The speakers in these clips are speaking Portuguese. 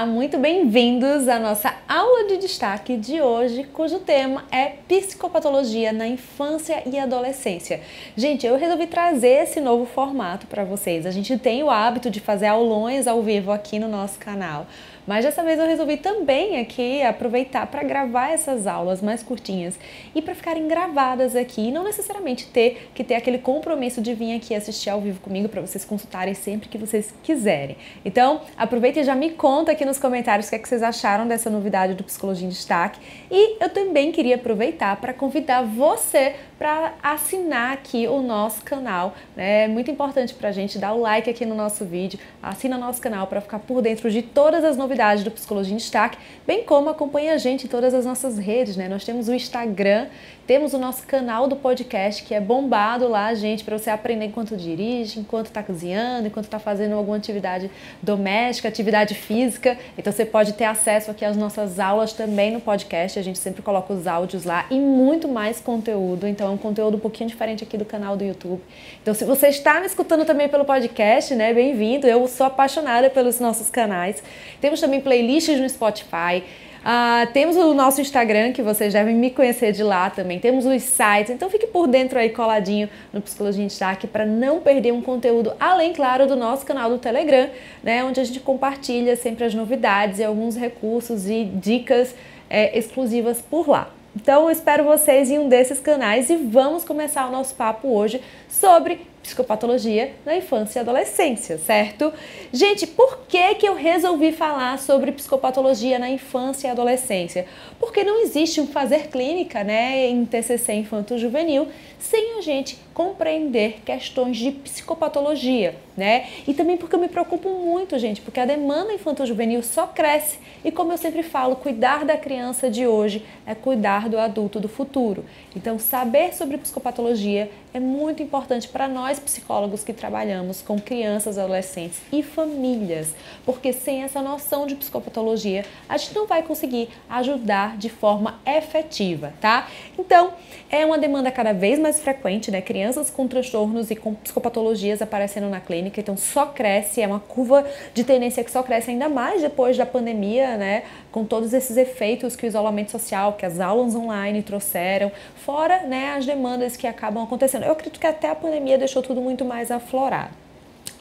Olá, muito bem-vindos à nossa aula de destaque de hoje, cujo tema é psicopatologia na infância e adolescência. Gente, eu resolvi trazer esse novo formato para vocês. A gente tem o hábito de fazer aulões ao vivo aqui no nosso canal. Mas dessa vez eu resolvi também aqui aproveitar para gravar essas aulas mais curtinhas e para ficarem gravadas aqui, e não necessariamente ter que ter aquele compromisso de vir aqui assistir ao vivo comigo para vocês consultarem sempre que vocês quiserem. Então, aproveita e já me conta aqui nos comentários o que, é que vocês acharam dessa novidade do Psicologia em Destaque. E eu também queria aproveitar para convidar você para assinar aqui o nosso canal. Né? É muito importante para a gente dar o like aqui no nosso vídeo, assina nosso canal para ficar por dentro de todas as novidades do Psicologia em Destaque, bem como acompanha a gente em todas as nossas redes. Né? Nós temos o Instagram, temos o nosso canal do podcast que é bombado lá, gente, para você aprender enquanto dirige, enquanto está cozinhando, enquanto está fazendo alguma atividade doméstica, atividade física. Então você pode ter acesso aqui às nossas aulas também no podcast. A gente sempre coloca os áudios lá e muito mais conteúdo. Então é um conteúdo um pouquinho diferente aqui do canal do YouTube. Então, se você está me escutando também pelo podcast, né, bem-vindo. Eu sou apaixonada pelos nossos canais. Temos também playlists no Spotify. Uh, temos o nosso Instagram, que vocês devem me conhecer de lá também. Temos os sites, então fique por dentro aí coladinho no Psicologia em Destaque para não perder um conteúdo, além, claro, do nosso canal do Telegram, né, onde a gente compartilha sempre as novidades e alguns recursos e dicas é, exclusivas por lá. Então eu espero vocês em um desses canais e vamos começar o nosso papo hoje sobre psicopatologia na infância e adolescência, certo? Gente, por que, que eu resolvi falar sobre psicopatologia na infância e adolescência? Porque não existe um fazer clínica, né, em TCC infanto-juvenil sem a gente compreender questões de psicopatologia, né? E também porque eu me preocupo muito, gente, porque a demanda infanto-juvenil só cresce e como eu sempre falo, cuidar da criança de hoje é cuidar do adulto do futuro. Então, saber sobre psicopatologia é muito importante para nós psicólogos que trabalhamos com crianças, adolescentes e famílias, porque sem essa noção de psicopatologia, a gente não vai conseguir ajudar de forma efetiva, tá? Então, é uma demanda cada vez mais frequente, né? Crianças com transtornos e com psicopatologias aparecendo na clínica, então só cresce, é uma curva de tendência que só cresce ainda mais depois da pandemia, né? Com todos esses efeitos que o isolamento social, que as aulas online trouxeram, fora, né, as demandas que acabam acontecendo. Eu acredito que até a pandemia deixou tudo muito mais aflorado.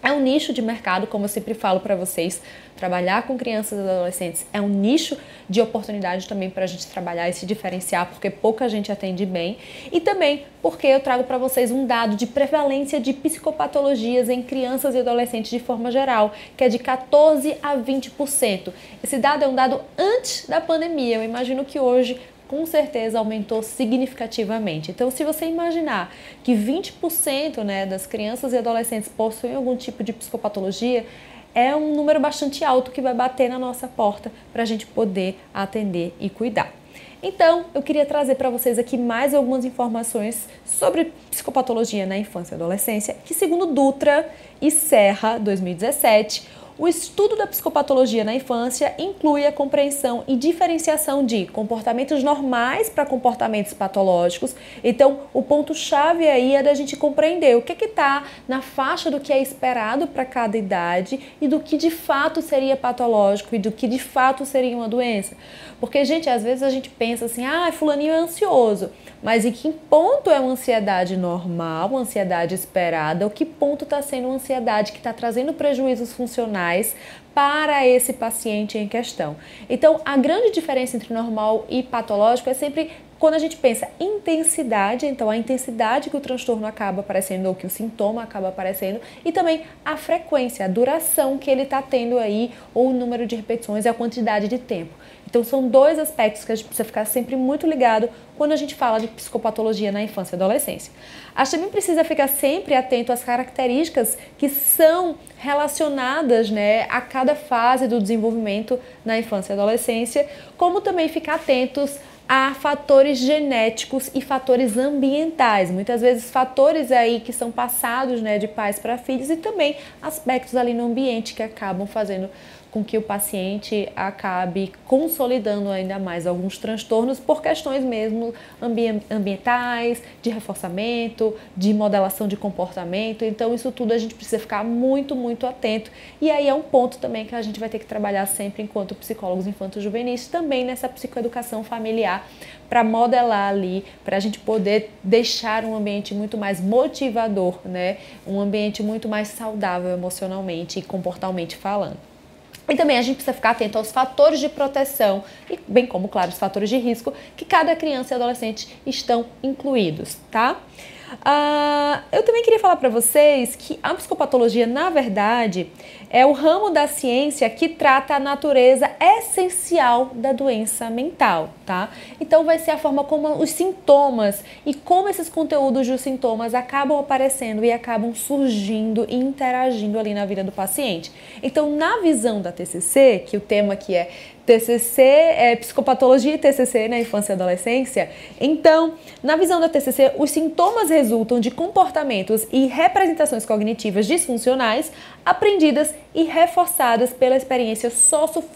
É um nicho de mercado, como eu sempre falo para vocês, trabalhar com crianças e adolescentes é um nicho de oportunidade também para a gente trabalhar e se diferenciar, porque pouca gente atende bem. E também porque eu trago para vocês um dado de prevalência de psicopatologias em crianças e adolescentes de forma geral, que é de 14 a 20%. Esse dado é um dado antes da pandemia. Eu imagino que hoje com certeza aumentou significativamente. Então, se você imaginar que 20% né, das crianças e adolescentes possuem algum tipo de psicopatologia, é um número bastante alto que vai bater na nossa porta para a gente poder atender e cuidar. Então, eu queria trazer para vocês aqui mais algumas informações sobre psicopatologia na infância e adolescência, que segundo Dutra e Serra, 2017, o estudo da psicopatologia na infância inclui a compreensão e diferenciação de comportamentos normais para comportamentos patológicos. Então, o ponto-chave aí é da gente compreender o que está na faixa do que é esperado para cada idade e do que de fato seria patológico e do que de fato seria uma doença. Porque, gente, às vezes a gente pensa assim, ah, fulaninho é ansioso, mas em que ponto é uma ansiedade normal, uma ansiedade esperada, ou que ponto está sendo uma ansiedade que está trazendo prejuízos funcionais para esse paciente em questão. Então, a grande diferença entre normal e patológico é sempre quando a gente pensa intensidade, então a intensidade que o transtorno acaba aparecendo ou que o sintoma acaba aparecendo, e também a frequência, a duração que ele está tendo aí, ou o número de repetições a quantidade de tempo. Então são dois aspectos que a gente precisa ficar sempre muito ligado quando a gente fala de psicopatologia na infância e adolescência. A gente também precisa ficar sempre atento às características que são relacionadas né, a cada fase do desenvolvimento na infância e adolescência, como também ficar atentos a fatores genéticos e fatores ambientais, muitas vezes fatores aí que são passados né, de pais para filhos e também aspectos ali no ambiente que acabam fazendo com que o paciente acabe consolidando ainda mais alguns transtornos por questões mesmo ambientais, de reforçamento, de modelação de comportamento. Então, isso tudo a gente precisa ficar muito, muito atento. E aí é um ponto também que a gente vai ter que trabalhar sempre enquanto psicólogos infantos juvenis, também nessa psicoeducação familiar, para modelar ali, para a gente poder deixar um ambiente muito mais motivador, né? Um ambiente muito mais saudável emocionalmente e comportalmente falando. E também a gente precisa ficar atento aos fatores de proteção, e bem como, claro, os fatores de risco que cada criança e adolescente estão incluídos, tá? Uh, eu também queria falar para vocês que a psicopatologia, na verdade, é o ramo da ciência que trata a natureza essencial da doença mental, tá? Então vai ser a forma como os sintomas e como esses conteúdos dos sintomas acabam aparecendo e acabam surgindo e interagindo ali na vida do paciente. Então, na visão da TCC, que o tema aqui é TCC é psicopatologia e TCC na infância e adolescência. Então, na visão da TCC, os sintomas resultam de comportamentos e representações cognitivas disfuncionais aprendidas e reforçadas pela experiência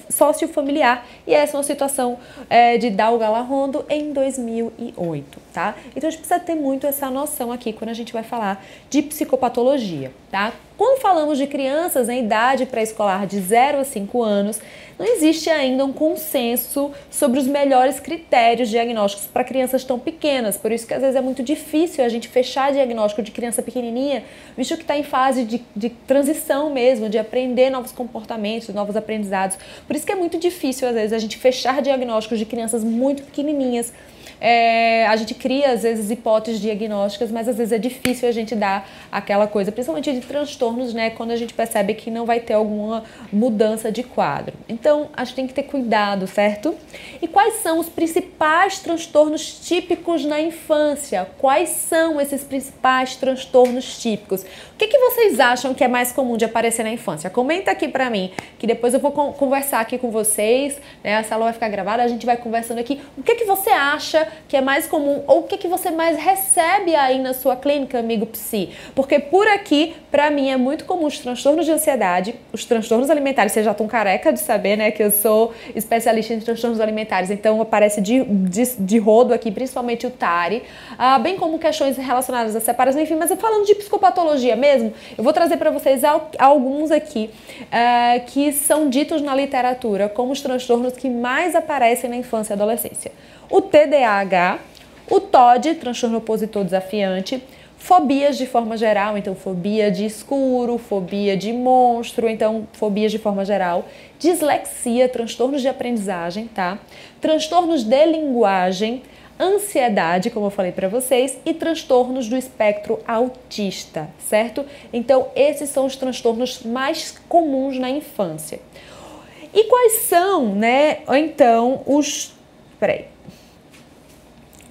sociofamiliar. E essa é uma situação é, de Dalga Larrondo em 2008, tá? Então a gente precisa ter muito essa noção aqui quando a gente vai falar de psicopatologia, tá? Quando falamos de crianças em idade pré-escolar de 0 a 5 anos, não existe ainda um consenso sobre os melhores critérios diagnósticos para crianças tão pequenas. Por isso que às vezes é muito difícil a gente fechar diagnóstico de criança pequenininha, visto que está em fase de, de transição mesmo, de aprender novos comportamentos, novos aprendizados. Por isso que é muito difícil às vezes a gente fechar diagnósticos de crianças muito pequenininhas é, a gente cria, às vezes, hipóteses diagnósticas, mas às vezes é difícil a gente dar aquela coisa, principalmente de transtornos, né? Quando a gente percebe que não vai ter alguma mudança de quadro. Então, a gente tem que ter cuidado, certo? E quais são os principais transtornos típicos na infância? Quais são esses principais transtornos típicos? O que, que vocês acham que é mais comum de aparecer na infância? Comenta aqui pra mim, que depois eu vou conversar aqui com vocês, né? A sala vai ficar gravada, a gente vai conversando aqui. O que, que você acha que é mais comum ou o que, que você mais recebe aí na sua clínica, amigo psi? Porque por aqui, para mim, é muito comum os transtornos de ansiedade, os transtornos alimentares. Vocês já estão careca de saber, né, que eu sou especialista em transtornos alimentares, então aparece de, de, de rodo aqui, principalmente o TARI, ah, bem como questões relacionadas à separação, enfim, mas falando de psicopatologia mesmo, eu vou trazer para vocês alguns aqui uh, que são ditos na literatura como os transtornos que mais aparecem na infância e adolescência o TDAH, o TOD, transtorno opositor desafiante, fobias de forma geral, então fobia de escuro, fobia de monstro, então fobias de forma geral, dislexia, transtornos de aprendizagem, tá? Transtornos de linguagem, ansiedade, como eu falei para vocês, e transtornos do espectro autista, certo? Então, esses são os transtornos mais comuns na infância. E quais são, né, então, os. Peraí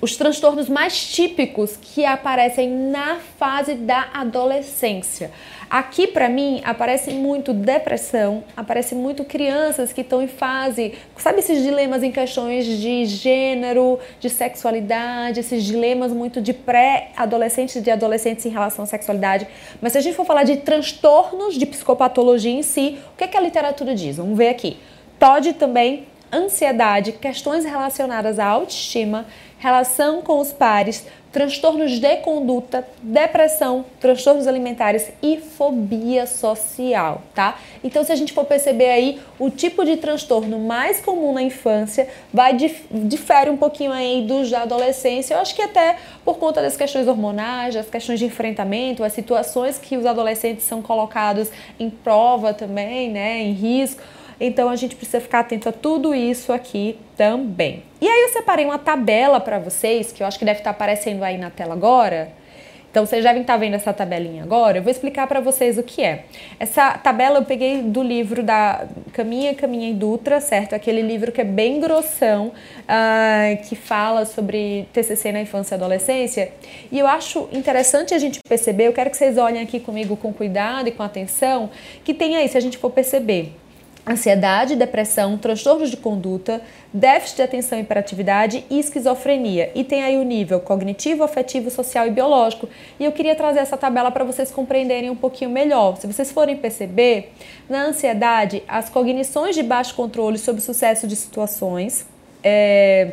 os transtornos mais típicos que aparecem na fase da adolescência. Aqui, para mim, aparece muito depressão, aparece muito crianças que estão em fase, sabe esses dilemas em questões de gênero, de sexualidade, esses dilemas muito de pré-adolescentes e de adolescentes em relação à sexualidade. Mas se a gente for falar de transtornos de psicopatologia em si, o que, é que a literatura diz? Vamos ver aqui. TOD também, ansiedade, questões relacionadas à autoestima, relação com os pares, transtornos de conduta, depressão, transtornos alimentares e fobia social, tá? Então, se a gente for perceber aí, o tipo de transtorno mais comum na infância vai dif difere um pouquinho aí dos da adolescência. Eu acho que até por conta das questões hormonais, das questões de enfrentamento, as situações que os adolescentes são colocados em prova também, né, em risco. Então a gente precisa ficar atento a tudo isso aqui também. E aí eu separei uma tabela para vocês, que eu acho que deve estar aparecendo aí na tela agora. Então vocês devem estar vendo essa tabelinha agora. Eu vou explicar para vocês o que é. Essa tabela eu peguei do livro da Caminha, Caminha e Dutra, certo? Aquele livro que é bem grossão, uh, que fala sobre TCC na infância e adolescência. E eu acho interessante a gente perceber, eu quero que vocês olhem aqui comigo com cuidado e com atenção, que tem aí, se a gente for perceber, ansiedade, depressão, transtornos de conduta, déficit de atenção e hiperatividade e esquizofrenia. E tem aí o nível cognitivo, afetivo, social e biológico. E eu queria trazer essa tabela para vocês compreenderem um pouquinho melhor. Se vocês forem perceber, na ansiedade, as cognições de baixo controle sobre o sucesso de situações, é,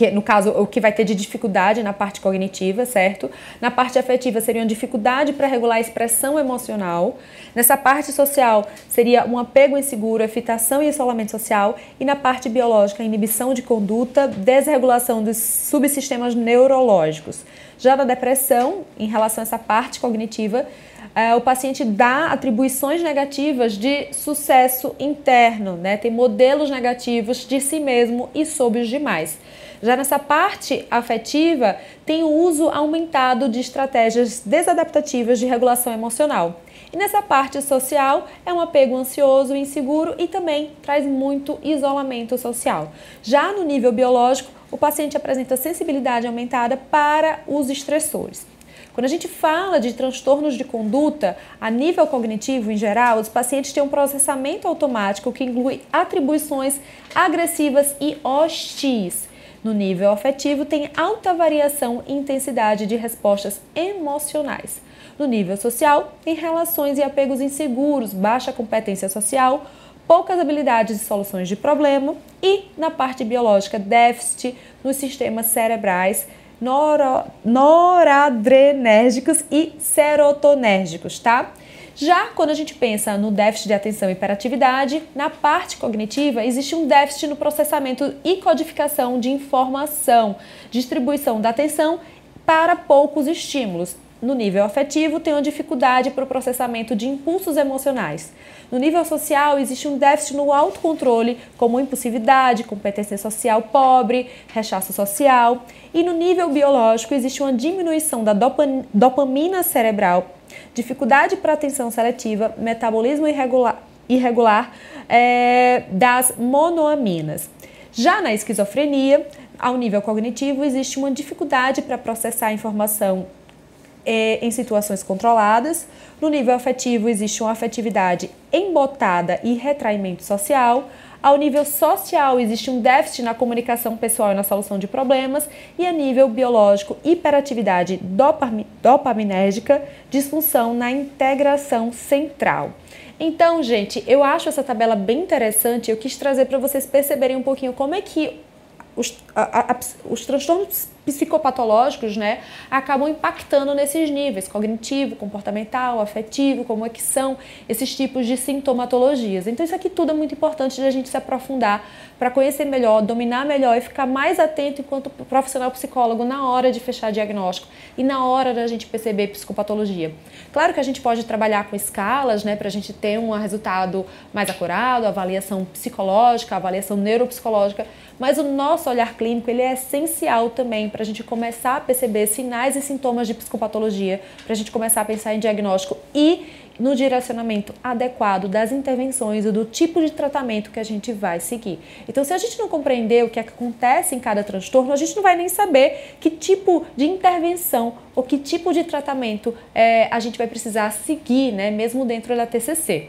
que no caso o que vai ter de dificuldade na parte cognitiva, certo? Na parte afetiva seria uma dificuldade para regular a expressão emocional. Nessa parte social seria um apego inseguro, evitação e isolamento social. E na parte biológica, inibição de conduta, desregulação dos subsistemas neurológicos. Já na depressão, em relação a essa parte cognitiva, é, o paciente dá atribuições negativas de sucesso interno, né? Tem modelos negativos de si mesmo e sobre os demais. Já nessa parte afetiva, tem o uso aumentado de estratégias desadaptativas de regulação emocional. E nessa parte social, é um apego ansioso e inseguro e também traz muito isolamento social. Já no nível biológico, o paciente apresenta sensibilidade aumentada para os estressores. Quando a gente fala de transtornos de conduta, a nível cognitivo em geral, os pacientes têm um processamento automático que inclui atribuições agressivas e hostis. No nível afetivo, tem alta variação e intensidade de respostas emocionais. No nível social, tem relações e apegos inseguros, baixa competência social, poucas habilidades e soluções de problema e, na parte biológica, déficit nos sistemas cerebrais noradrenérgicos e serotonérgicos, tá? Já quando a gente pensa no déficit de atenção e hiperatividade, na parte cognitiva existe um déficit no processamento e codificação de informação, distribuição da atenção para poucos estímulos. No nível afetivo, tem uma dificuldade para o processamento de impulsos emocionais. No nível social, existe um déficit no autocontrole, como impulsividade, competência social pobre, rechaço social. E no nível biológico, existe uma diminuição da dopamina cerebral dificuldade para atenção seletiva, metabolismo irregular, irregular é, das monoaminas. Já na esquizofrenia, ao nível cognitivo, existe uma dificuldade para processar informação é, em situações controladas. No nível afetivo, existe uma afetividade embotada e retraimento social. Ao nível social, existe um déficit na comunicação pessoal e na solução de problemas. E a nível biológico, hiperatividade dopaminérgica, disfunção na integração central. Então, gente, eu acho essa tabela bem interessante. Eu quis trazer para vocês perceberem um pouquinho como é que os, a, a, os transtornos psicopatológicos, né, acabam impactando nesses níveis, cognitivo, comportamental, afetivo, como é que são esses tipos de sintomatologias. Então isso aqui tudo é muito importante de a gente se aprofundar para conhecer melhor, dominar melhor e ficar mais atento enquanto profissional psicólogo na hora de fechar diagnóstico e na hora da gente perceber psicopatologia. Claro que a gente pode trabalhar com escalas, né, para a gente ter um resultado mais acurado, avaliação psicológica, avaliação neuropsicológica, mas o nosso olhar clínico ele é essencial também para a gente começar a perceber sinais e sintomas de psicopatologia, para a gente começar a pensar em diagnóstico e no direcionamento adequado das intervenções e do tipo de tratamento que a gente vai seguir. Então, se a gente não compreender o que, é acontece em cada transtorno, a gente não vai nem saber que tipo de intervenção ou que tipo de tratamento é, a gente vai precisar seguir, né, mesmo dentro da TCC.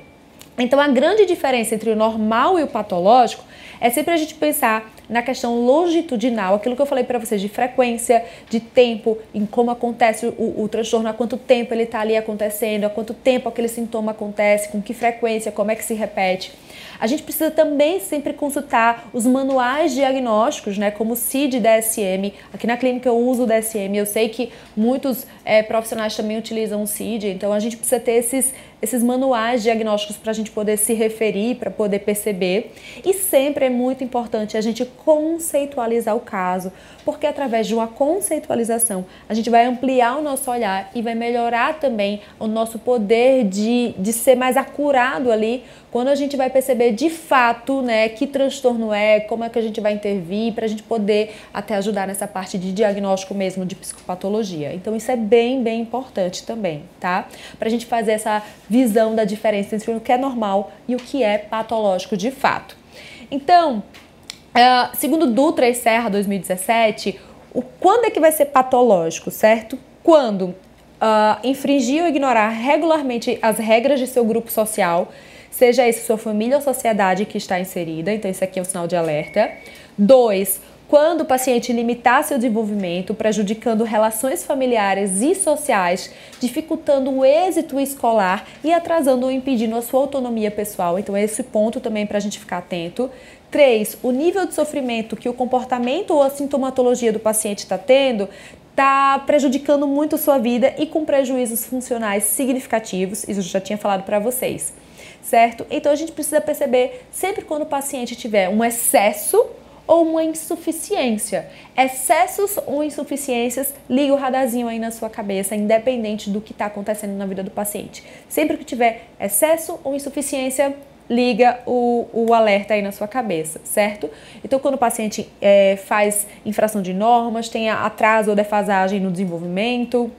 Então, a grande diferença entre o normal e o patológico é sempre a gente pensar na questão longitudinal, aquilo que eu falei para vocês de frequência, de tempo, em como acontece o, o transtorno, há quanto tempo ele está ali acontecendo, há quanto tempo aquele sintoma acontece, com que frequência, como é que se repete. A gente precisa também sempre consultar os manuais diagnósticos, né, como o CID DSM. Aqui na clínica eu uso o DSM, eu sei que muitos é, profissionais também utilizam o CID, então a gente precisa ter esses, esses manuais diagnósticos para a gente poder se referir, para poder perceber. E sempre é muito importante a gente conceitualizar o caso, porque através de uma conceitualização a gente vai ampliar o nosso olhar e vai melhorar também o nosso poder de, de ser mais acurado ali quando a gente vai perceber de fato né, que transtorno é, como é que a gente vai intervir, para a gente poder até ajudar nessa parte de diagnóstico mesmo de psicopatologia. Então isso é bem, bem importante também, tá? Para a gente fazer essa visão da diferença entre o que é normal e o que é patológico de fato. Então, Uh, segundo Dutra e Serra 2017, o, quando é que vai ser patológico, certo? Quando uh, infringir ou ignorar regularmente as regras de seu grupo social, seja esse sua família ou sociedade que está inserida, então isso aqui é um sinal de alerta. Dois, quando o paciente limitar seu desenvolvimento, prejudicando relações familiares e sociais, dificultando o êxito escolar e atrasando ou impedindo a sua autonomia pessoal. Então, esse ponto também para a gente ficar atento. 3. O nível de sofrimento que o comportamento ou a sintomatologia do paciente está tendo está prejudicando muito sua vida e com prejuízos funcionais significativos. Isso eu já tinha falado para vocês, certo? Então a gente precisa perceber sempre quando o paciente tiver um excesso ou uma insuficiência. Excessos ou insuficiências, liga o radarzinho aí na sua cabeça, independente do que está acontecendo na vida do paciente. Sempre que tiver excesso ou insuficiência, liga o, o alerta aí na sua cabeça, certo? Então, quando o paciente é, faz infração de normas, tem atraso ou defasagem no desenvolvimento,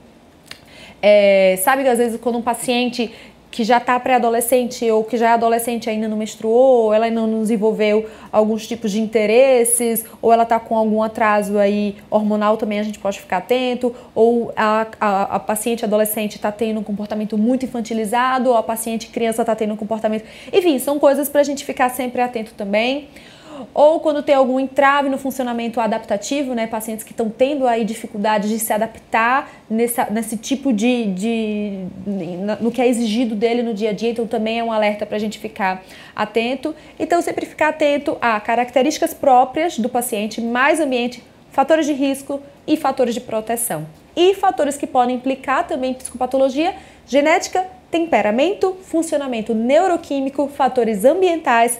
é, sabe que às vezes quando um paciente que já está pré-adolescente ou que já é adolescente ainda não menstruou, ou ela ainda não desenvolveu alguns tipos de interesses, ou ela está com algum atraso aí hormonal também a gente pode ficar atento, ou a, a, a paciente adolescente está tendo um comportamento muito infantilizado, ou a paciente criança está tendo um comportamento. Enfim, são coisas para a gente ficar sempre atento também ou quando tem algum entrave no funcionamento adaptativo, né, pacientes que estão tendo aí dificuldade de se adaptar nessa, nesse tipo de, de no que é exigido dele no dia a dia, então também é um alerta para a gente ficar atento. Então sempre ficar atento a características próprias do paciente, mais ambiente, fatores de risco e fatores de proteção. E fatores que podem implicar também psicopatologia, genética, temperamento, funcionamento neuroquímico, fatores ambientais,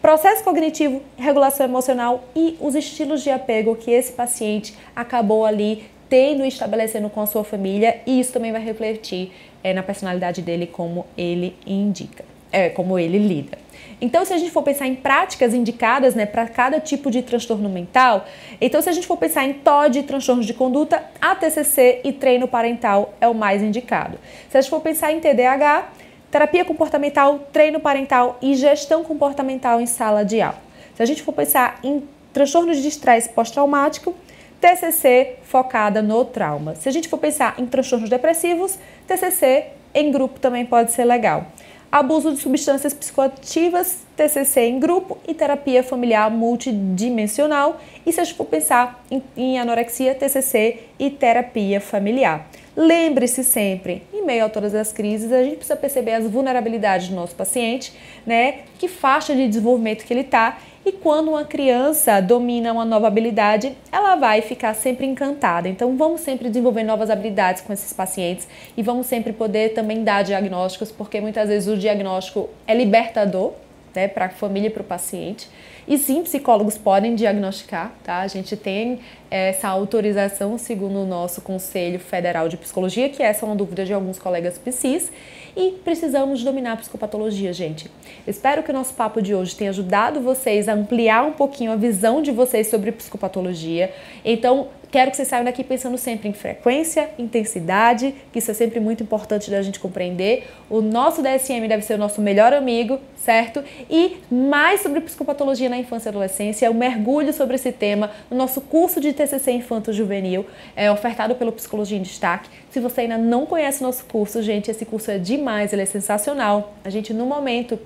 processo cognitivo, regulação emocional e os estilos de apego que esse paciente acabou ali tendo e estabelecendo com a sua família, e isso também vai refletir é, na personalidade dele, como ele indica, é, como ele lida. Então, se a gente for pensar em práticas indicadas né, para cada tipo de transtorno mental, então se a gente for pensar em TOD, transtornos de conduta, a TCC e treino parental é o mais indicado. Se a gente for pensar em TDAH, terapia comportamental, treino parental e gestão comportamental em sala de aula. Se a gente for pensar em transtornos de estresse pós-traumático, TCC focada no trauma. Se a gente for pensar em transtornos depressivos, TCC em grupo também pode ser legal. Abuso de substâncias psicoativas, TCC em grupo e terapia familiar multidimensional. E se a gente for pensar em, em anorexia, TCC e terapia familiar. Lembre-se sempre, em meio a todas as crises, a gente precisa perceber as vulnerabilidades do nosso paciente, né? Que faixa de desenvolvimento que ele está. E quando uma criança domina uma nova habilidade, ela vai ficar sempre encantada. Então, vamos sempre desenvolver novas habilidades com esses pacientes e vamos sempre poder também dar diagnósticos, porque muitas vezes o diagnóstico é libertador, né, para a família e para o paciente. E sim, psicólogos podem diagnosticar, tá? A gente tem essa autorização segundo o nosso Conselho Federal de Psicologia, que essa é uma dúvida de alguns colegas psis, e precisamos dominar a psicopatologia, gente. Espero que o nosso papo de hoje tenha ajudado vocês a ampliar um pouquinho a visão de vocês sobre psicopatologia. Então, Quero que vocês saiam daqui pensando sempre em frequência, intensidade, que isso é sempre muito importante da gente compreender. O nosso DSM deve ser o nosso melhor amigo, certo? E mais sobre psicopatologia na infância e adolescência, o mergulho sobre esse tema no nosso curso de TCC Infanto Juvenil, é ofertado pelo Psicologia em Destaque. Se você ainda não conhece nosso curso, gente, esse curso é demais, ele é sensacional. A gente, no momento,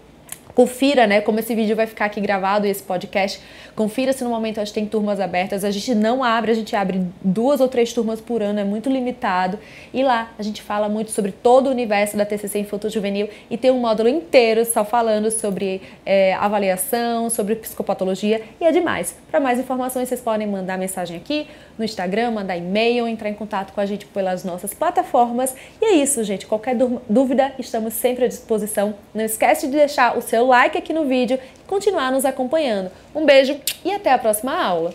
Confira, né, como esse vídeo vai ficar aqui gravado, esse podcast. Confira se no momento a gente tem turmas abertas. A gente não abre, a gente abre duas ou três turmas por ano, é muito limitado. E lá a gente fala muito sobre todo o universo da TCC Infanto Juvenil e tem um módulo inteiro só falando sobre é, avaliação, sobre psicopatologia e é demais. Para mais informações, vocês podem mandar mensagem aqui no Instagram, mandar e-mail, entrar em contato com a gente pelas nossas plataformas. E é isso, gente. Qualquer dúvida, estamos sempre à disposição. Não esquece de deixar o seu o like aqui no vídeo e continuar nos acompanhando. Um beijo e até a próxima aula!